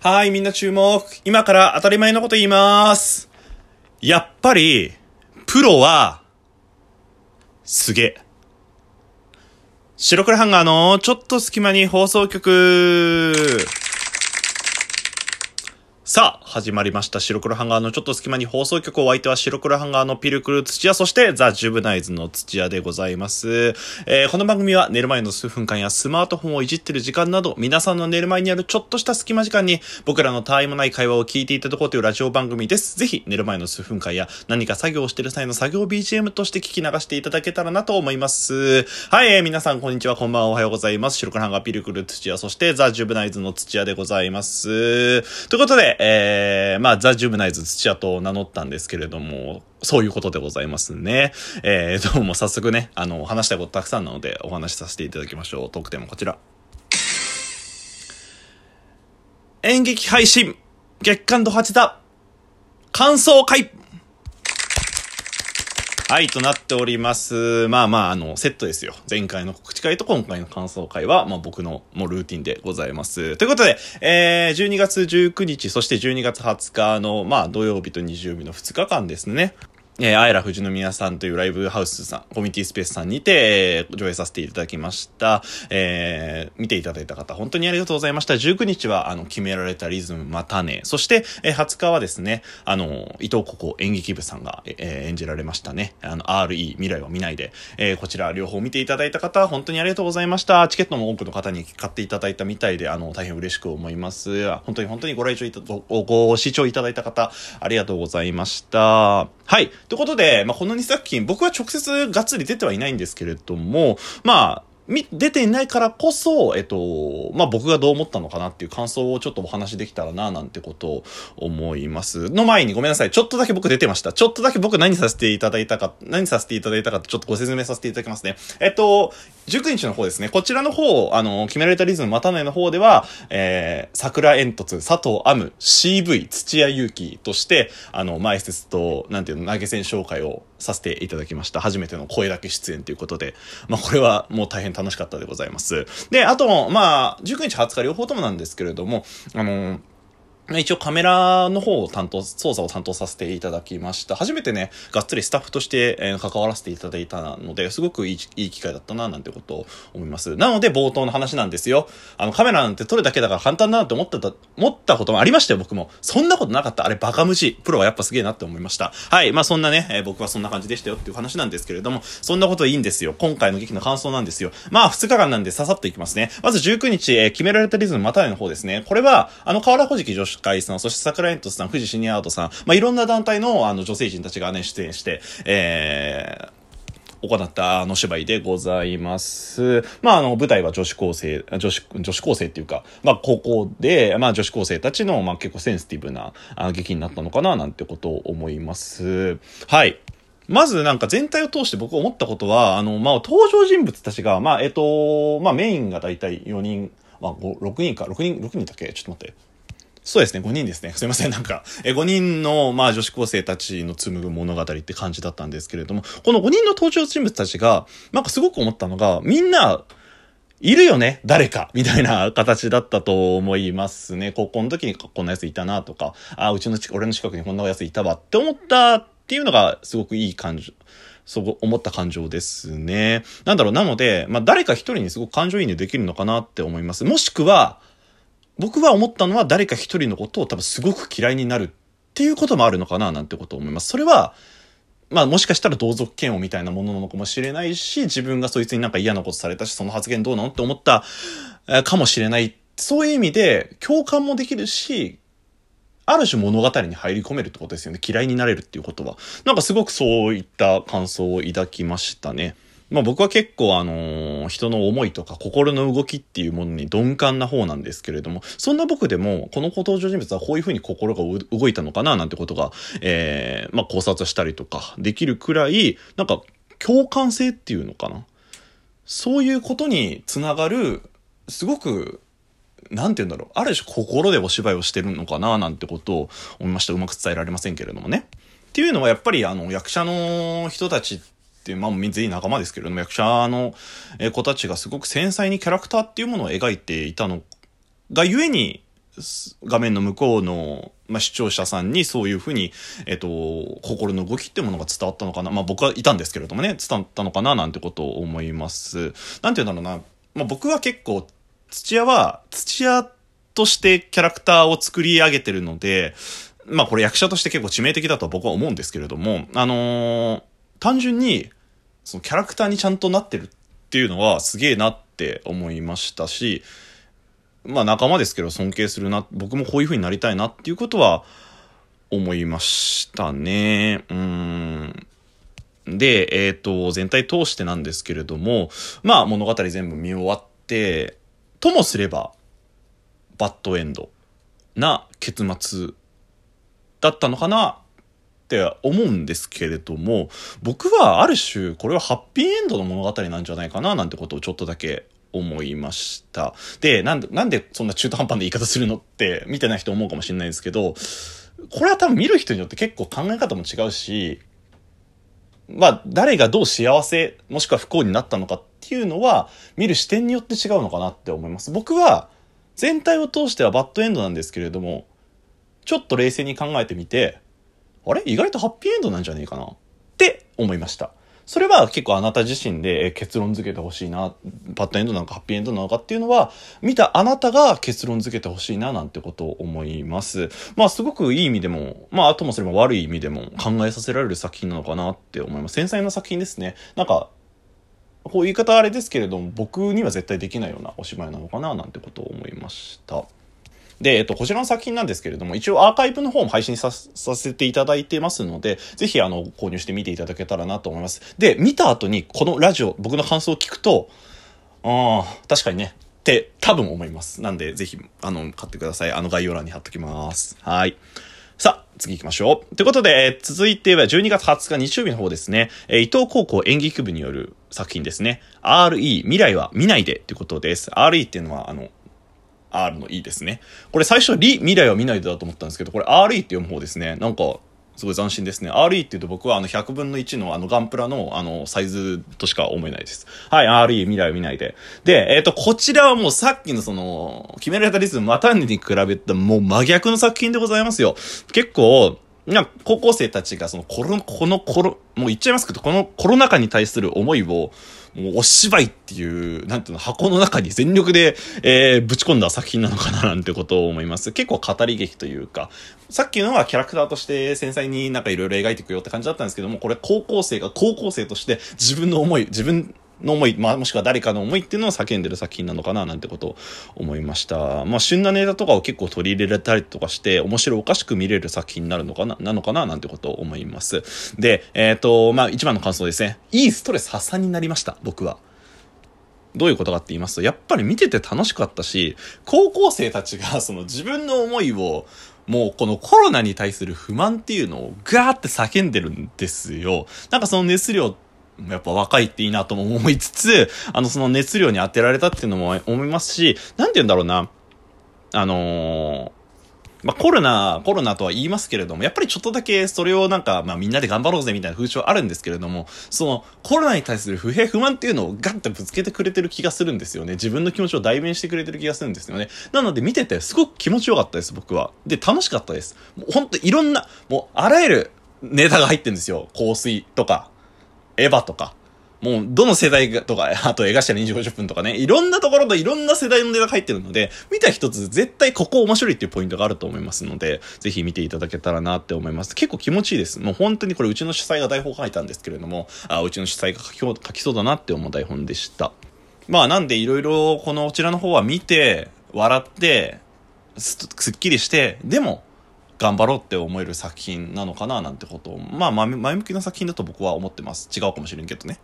はい、みんな注目。今から当たり前のこと言います。やっぱり、プロは、すげえ。白黒ハンガーのちょっと隙間に放送局。さあ、始まりました。白黒ハンガーのちょっと隙間に放送局お相手は白黒ハンガーのピルクル土屋、そしてザ・ジュブナイズの土屋でございます。えー、この番組は寝る前の数分間やスマートフォンをいじってる時間など、皆さんの寝る前にあるちょっとした隙間時間に僕らの他愛もない会話を聞いていただこうというラジオ番組です。ぜひ寝る前の数分間や何か作業をしてる際の作業 BGM として聞き流していただけたらなと思います。はい、えー、皆さんこんにちは、こんばんは、おはようございます。白黒ハンガーピルクル土屋、そしてザ・ジュブナイズの土屋でございます。ということで、えー、まあ、ザ・ジュブナイズ土屋と名乗ったんですけれども、そういうことでございますね。えー、どうも早速ね、あの、話したことたくさんなので、お話しさせていただきましょう。トークテーマこちら。演劇配信月刊度8だ感想会はい、となっております。まあまあ、あの、セットですよ。前回の告知会と今回の感想会は、まあ僕のもうルーティンでございます。ということで、えー、12月19日、そして12月20日の、まあ土曜日と日曜日の2日間ですね。えー、アイラ富士宮さんというライブハウスさん、コミュニティスペースさんにて、えー、上映させていただきました。えー、見ていただいた方、本当にありがとうございました。19日は、あの、決められたリズム、またね。そして、えー、20日はですね、あの、伊藤ここ演劇部さんが、えー、演じられましたね。あの、RE、未来は見ないで、えー、こちら両方見ていただいた方、本当にありがとうございました。チケットも多くの方に買っていただいたみたいで、あの、大変嬉しく思います。本当に本当にご来場いた、ご、ご視聴いただいた方、ありがとうございました。はい。ということで、まあ、この2作品、僕は直接がっつり出てはいないんですけれども、まあ、出ていないからこそ、えっと、まあ、僕がどう思ったのかなっていう感想をちょっとお話できたらな、なんてことを思います。の前にごめんなさい。ちょっとだけ僕出てました。ちょっとだけ僕何させていただいたか、何させていただいたかちょっとご説明させていただきますね。えっと、19日の方ですね。こちらの方、あの、決められたリズムまたねの方では、えー、桜煙突、佐藤アム、CV、土屋祐希として、あの、前説と、なんていうの、投げ銭紹介をさせていただきました。初めての声だけ出演ということで、まあ、これはもう大変楽しかったでございます。で、あと、まあ、19日20日両方ともなんですけれども、あの一応カメラの方を担当、操作を担当させていただきました。初めてね、がっつりスタッフとして、え、関わらせていただいたので、すごくいいいい機会だったな、なんてことを思います。なので、冒頭の話なんですよ。あの、カメラなんて撮るだけだから簡単だなって思った思ったこともありましたよ、僕も。そんなことなかった。あれ、バカ虫。プロはやっぱすげえなって思いました。はい。まあ、そんなね、え、僕はそんな感じでしたよっていう話なんですけれども、そんなこといいんですよ。今回の劇の感想なんですよ。まあ、2日間なんでささっといきますね。まず19日、えー、決められたリズムまたねの方ですね。これは、あの、河原小敷女子会さん、そしてクライアントさん、富士シニアアートさん、まあ、いろんな団体のあの女性陣たちがね、出演して、えー、行ったあの芝居でございます。まあ、あの、舞台は女子高生、女子、女子高生っていうか、まあ、高校で、まあ、女子高生たちの、まあ、結構センシティブなあ劇になったのかな、なんてことを思います。はい。まずなんか全体を通して僕思ったことは、あの、まあ、登場人物たちが、まあ、えっと、まあ、メインがだいたい4人、まあ、6人か、6人、6人だけ？ちょっと待って。そうですね、5人ですね。すいません、なんか、え5人の、まあ、女子高生たちの紡ぐ物語って感じだったんですけれども、この5人の登場人物たちが、なんかすごく思ったのが、みんな、いるよね？誰か？みたいな 形だったと思いますね。高校の時にこんなやついたなとか、あ、うちの、俺の近くにこんなやついたわって思ったっていうのがすごくいい感じ。そう思った感情ですね。なんだろう、なので、まあ誰か一人にすごく感情移入できるのかなって思います。もしくは、僕は思ったのは誰か一人のことを多分すごく嫌いになるっていうこともあるのかななんてことを思います。それは、まあもしかしたら同族嫌悪みたいなものなのかもしれないし、自分がそいつになんか嫌なことされたし、その発言どうなのって思ったかもしれない。そういう意味で共感もできるし、ある種物語に入り込めるってことですよね。嫌いになれるっていうことは。なんかすごくそういった感想を抱きましたね。まあ僕は結構あの、人の思いとか心の動きっていうものに鈍感な方なんですけれども、そんな僕でも、この登場人物はこういうふうに心が動いたのかななんてことが、えー、まあ考察したりとかできるくらい、なんか共感性っていうのかな？そういうことにつながる、すごく、なんて言うんだろう。ある種心でお芝居をしてるのかななんてことを思いました。うまく伝えられませんけれどもね。っていうのはやっぱりあの役者の人たちって、いう、まあ、全員仲間ですけれども、役者の子たちがすごく繊細にキャラクターっていうものを描いていたのがゆえに、画面の向こうの、まあ、視聴者さんにそういうふうに、えっと、心の動きっていうものが伝わったのかな。まあ、僕はいたんですけれどもね、伝わったのかななんてことを思います。なんて言うんだろうな。まあ、僕は結構、土屋は、土屋としてキャラクターを作り上げてるので、まあこれ役者として結構致命的だと僕は思うんですけれども、あのー、単純に、そのキャラクターにちゃんとなってるっていうのはすげえなって思いましたし、まあ仲間ですけど尊敬するな、僕もこういう風になりたいなっていうことは思いましたね。うん。で、えっ、ー、と、全体通してなんですけれども、まあ物語全部見終わって、ともすれば、バッドエンドな結末だったのかなって思うんですけれども、僕はある種これはハッピーエンドの物語なんじゃないかななんてことをちょっとだけ思いました。で、なんで、なんでそんな中途半端な言い方するのって見てない人思うかもしれないですけど、これは多分見る人によって結構考え方も違うし、まあ、誰がどう幸せ、もしくは不幸になったのかっていうのは、見る視点によって違うのかなって思います。僕は、全体を通してはバッドエンドなんですけれども、ちょっと冷静に考えてみて、あれ？意外とハッピーエンドなんじゃねえかな？って思いました。それは結構あなた自身で結論付けてほしいな、バッドエンドなのかハッピーエンドなのかっていうのは、見たあなたが結論付けてほしいななんてことを思います。まあすごくいい意味でも、まああともすれば悪い意味でも考えさせられる作品なのかなって思います。繊細な作品ですね。なんか、こういう言い方あれですけれども、僕には絶対できないようなお芝居なのかななんてことを思いました。で、えっと、こちらの作品なんですけれども、一応アーカイブの方も配信させていただいてますので、ぜひ、あの、購入して見ていただけたらなと思います。で、見た後に、このラジオ、僕の感想を聞くと、ああ、確かにね、って多分思います。なんで、ぜひ、あの、買ってください。あの概要欄に貼っときます。はい。さあ、次行きましょう。ということで、続いては12月20日日曜日の方ですね、え伊東高校演劇部による作品ですね。RE、未来は見ないでということです。RE っていうのは、あの、R の E ですね。これ最初は、リ、未来は見ないでだと思ったんですけど、これ RE って読む方ですね。なんか、すごい斬新ですね。RE って言うと僕はあの100分の1のあのガンプラのあのサイズとしか思えないです。はい、RE 未来を見ないで。で、えっ、ー、と、こちらはもうさっきのその、決められたリズム、またに比べたもう真逆の作品でございますよ。結構、高校生たちがそのコロ、このコロ、もう言っちゃいますけど、このコロナ禍に対する思いを、もうお芝居っていう、なんていうの、箱の中に全力で、えー、ぶち込んだ作品なのかななんてことを思います。結構語り劇というか、さっきのはキャラクターとして繊細になんかいろいろ描いていくよって感じだったんですけども、これ高校生が高校生として自分の思い、自分の思い、まあ、もしくは誰かの思いっていうのを叫んでる作品なのかななんてことを思いました。まあ、旬なネタとかを結構取り入れられたりとかして、面白おかしく見れる作品になるのかな、なのかななんてことを思います。で、えっ、ー、と、まあ、一番の感想ですね。いいストレス発散になりました、僕は。どういうことかって言いますと、やっぱり見てて楽しかったし、高校生たちが その自分の思いを、もうこのコロナに対する不満っていうのをガーって叫んでるんですよ。なんかその熱量やっぱ若いっていいなとも思いつつ、あの、その熱量に当てられたっていうのも思いますし、なんて言うんだろうな。あのー、まあ、コロナ、コロナとは言いますけれども、やっぱりちょっとだけそれをなんか、まあ、みんなで頑張ろうぜみたいな風潮あるんですけれども、その、コロナに対する不平不満っていうのをガッてぶつけてくれてる気がするんですよね。自分の気持ちを代弁してくれてる気がするんですよね。なので見ててすごく気持ちよかったです、僕は。で、楽しかったです。もうほんといろんな、もうあらゆるネタが入ってるんですよ。香水とか、エヴァとか。もう、どの世代とか、あと、絵頭2時50分とかね、いろんなところといろんな世代のネタが入ってるので、見た一つ絶対ここ面白いっていうポイントがあると思いますので、ぜひ見ていただけたらなって思います。結構気持ちいいです。もう本当にこれうちの主催が台本書いたんですけれども、あ、うちの主催が書き書きそうだなって思う台本でした。まあなんでいろいろこのこちらの方は見て、笑って、すっきりして、でも、頑張ろうって思える作品なのかななんてことを、まあ前向きな作品だと僕は思ってます。違うかもしれんけどね。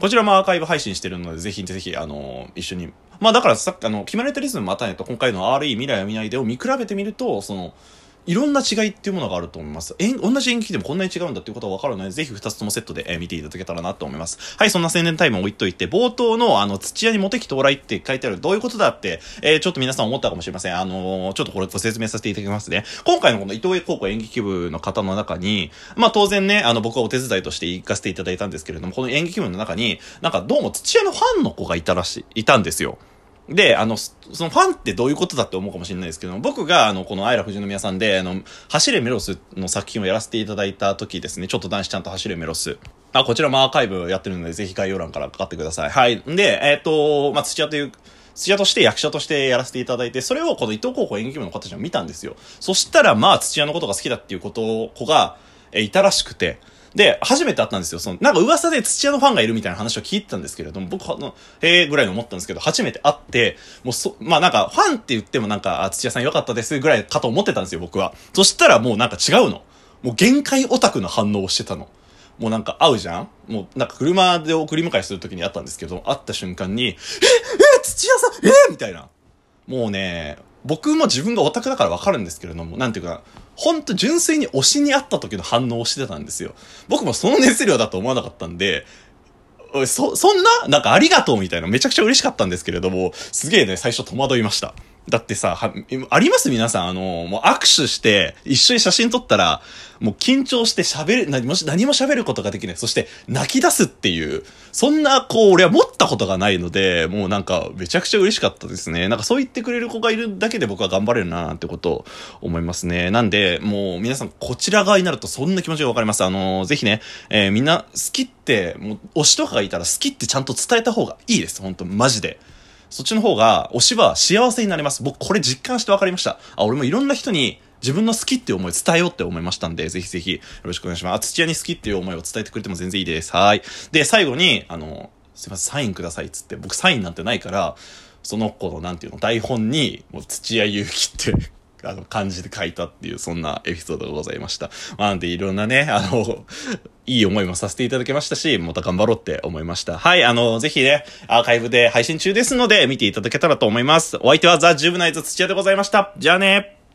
こちらもアーカイブ配信してるので、ぜひぜひ、あの、一緒に。まあだからさっき、あの、決まれたリズムまたねと、今回の RE 未来を見ないでを見比べてみると、その、いろんな違いっていうものがあると思います。えん同じ演劇でもこんなに違うんだっていうことは分かるので、ぜひ2つともセットで、えー、見ていただけたらなと思います。はい、そんな宣伝タイムを置いといて、冒頭のあの、土屋にモテ期到来って書いてある、どういうことだって、えー、ちょっと皆さん思ったかもしれません。あのー、ちょっとこれご説明させていただきますね。今回のこの伊藤高校演劇部の方の中に、まあ当然ね、あの、僕はお手伝いとして行かせていただいたんですけれども、この演劇部の中に、なんかどうも土屋のファンの子がいたらしい、いたんですよ。で、あの、そのファンってどういうことだって思うかもしれないですけど僕が、あの、このアイラ富士宮さんで、あの、走れメロスの作品をやらせていただいた時ですね、ちょっと男子ちゃんと走れメロス。あ、こちらもアーカイブやってるので、ぜひ概要欄からかかってください。はい。で、えっ、ー、と、まあ、土屋という、土屋として役者としてやらせていただいて、それをこの伊藤高校演劇部の方たちも見たんですよ。そしたら、まあ、土屋のことが好きだっていうこと、子が、え、いたらしくて、で、初めて会ったんですよ。その、なんか噂で土屋のファンがいるみたいな話を聞いてたんですけれども、僕は、の、へえぐらいに思ったんですけど、初めて会って、もうそ、まあなんか、ファンって言ってもなんか、土屋さん良かったですぐらいかと思ってたんですよ、僕は。そしたらもうなんか違うの。もう限界オタクの反応をしてたの。もうなんか会うじゃんもうなんか車で送り迎えするときに会ったんですけど、会った瞬間に、ええ土屋さんえみたいな。もうね、僕も自分がオタクだからわかるんですけれども、なんていうか、ほんと純粋に推しに会った時の反応をしてたんですよ。僕もその熱量だと思わなかったんで、そ、そんな？なんかありがとうみたいなめちゃくちゃ嬉しかったんですけれども、すげえね、最初戸惑いました。だってさ、あります？皆さん、あの、もう握手して、一緒に写真撮ったら、もう緊張して喋る、何も、何も喋ることができない。そして、泣き出すっていう、そんな、こう、俺は持ったことがないので、もうなんか、めちゃくちゃ嬉しかったですね。なんかそう言ってくれる子がいるだけで僕は頑張れるなーってことを思いますね。なんで、もう皆さん、こちら側になるとそんな気持ちがわかります。あの、ぜひね、えー、みんな好きって、もう、推しとかがいたら好きってちゃんと伝えた方がいいです。本当マジで。そっちの方が、推しは幸せになります。僕、これ実感して分かりました。あ、俺もいろんな人に、自分の好きっていう思い伝えようって思いましたんで、ぜひぜひよろしくお願いします。土屋に好きっていう思いを伝えてくれても全然いいです。はい。で、最後に、あの、すいません、サインくださいっつって、僕サインなんてないから、その子のなんていうの、台本に、もう土屋祐希ってあの、感じで書いたっていう、そんなエピソードがございました。まあ、なんでいろんなね、あの、いい思いもさせていただきましたし、また頑張ろうって思いました。はい、あの、ぜひね、アーカイブで配信中ですので、見ていただけたらと思います。お相手はザ・ジュブナイズ土屋でございました。じゃあね